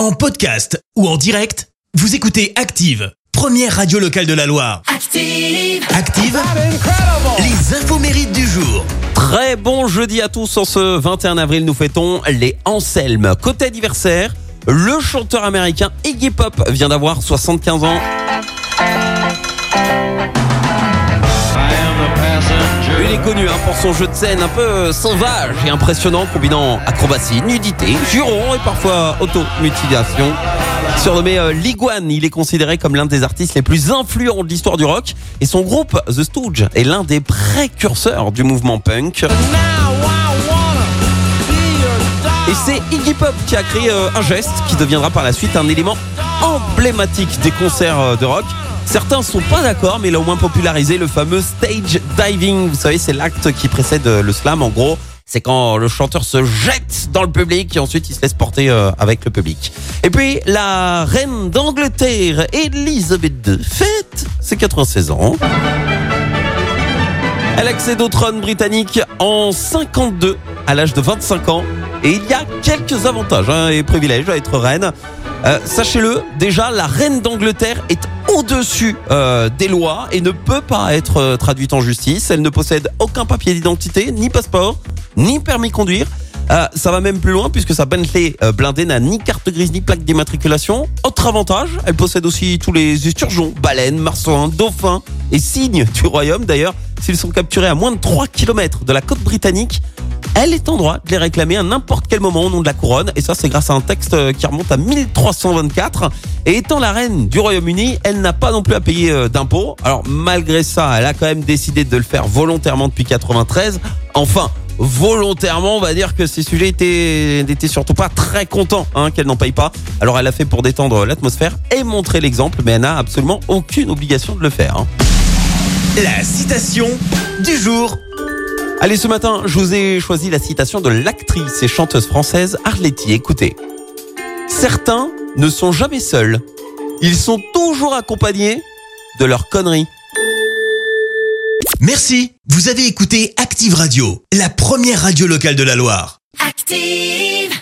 En podcast ou en direct, vous écoutez Active, première radio locale de la Loire. Active. Active, les infos mérites du jour. Très bon jeudi à tous. En ce 21 avril, nous fêtons les Anselmes. Côté anniversaire, le chanteur américain Iggy Pop vient d'avoir 75 ans. Il est connu hein, pour son jeu de scène un peu sauvage et impressionnant, combinant acrobatie, nudité, juron et parfois automutilation. Surnommé euh, Liguane, il est considéré comme l'un des artistes les plus influents de l'histoire du rock et son groupe The Stooges est l'un des précurseurs du mouvement punk. Et c'est Iggy Pop qui a créé euh, un geste qui deviendra par la suite un élément emblématique des concerts euh, de rock. Certains sont pas d'accord, mais il a au moins popularisé le fameux stage diving. Vous savez, c'est l'acte qui précède euh, le slam. En gros, c'est quand le chanteur se jette dans le public et ensuite il se laisse porter euh, avec le public. Et puis, la reine d'Angleterre, Elisabeth II, fête ses 96 ans. Elle accède au trône britannique en 52, à l'âge de 25 ans. Et il y a quelques avantages hein, et privilèges à être reine. Euh, Sachez-le, déjà, la reine d'Angleterre est au-dessus euh, des lois et ne peut pas être euh, traduite en justice. Elle ne possède aucun papier d'identité, ni passeport, ni permis de conduire. Ça va même plus loin puisque sa Bentley blindée n'a ni carte grise ni plaque d'immatriculation. Autre avantage, elle possède aussi tous les esturgeons, baleines, marsouins, dauphins et cygnes du royaume. D'ailleurs, s'ils sont capturés à moins de 3 km de la côte britannique, elle est en droit de les réclamer à n'importe quel moment au nom de la couronne. Et ça, c'est grâce à un texte euh, qui remonte à 1324. Et étant la reine du Royaume-Uni, elle n'a pas non plus à payer euh, d'impôts. Alors, malgré ça, elle a quand même décidé de le faire volontairement depuis 93. Enfin, volontairement, on va dire que ces sujets étaient, n'étaient surtout pas très contents hein, qu'elle n'en paye pas. Alors, elle a fait pour détendre l'atmosphère et montrer l'exemple, mais elle n'a absolument aucune obligation de le faire. hein. La citation du jour. Allez, ce matin, je vous ai choisi la citation de l'actrice et chanteuse française Arletty. Écoutez. Certains ne sont jamais seuls. Ils sont toujours accompagnés de leurs conneries. Merci, vous avez écouté Active Radio, la première radio locale de la Loire. Active.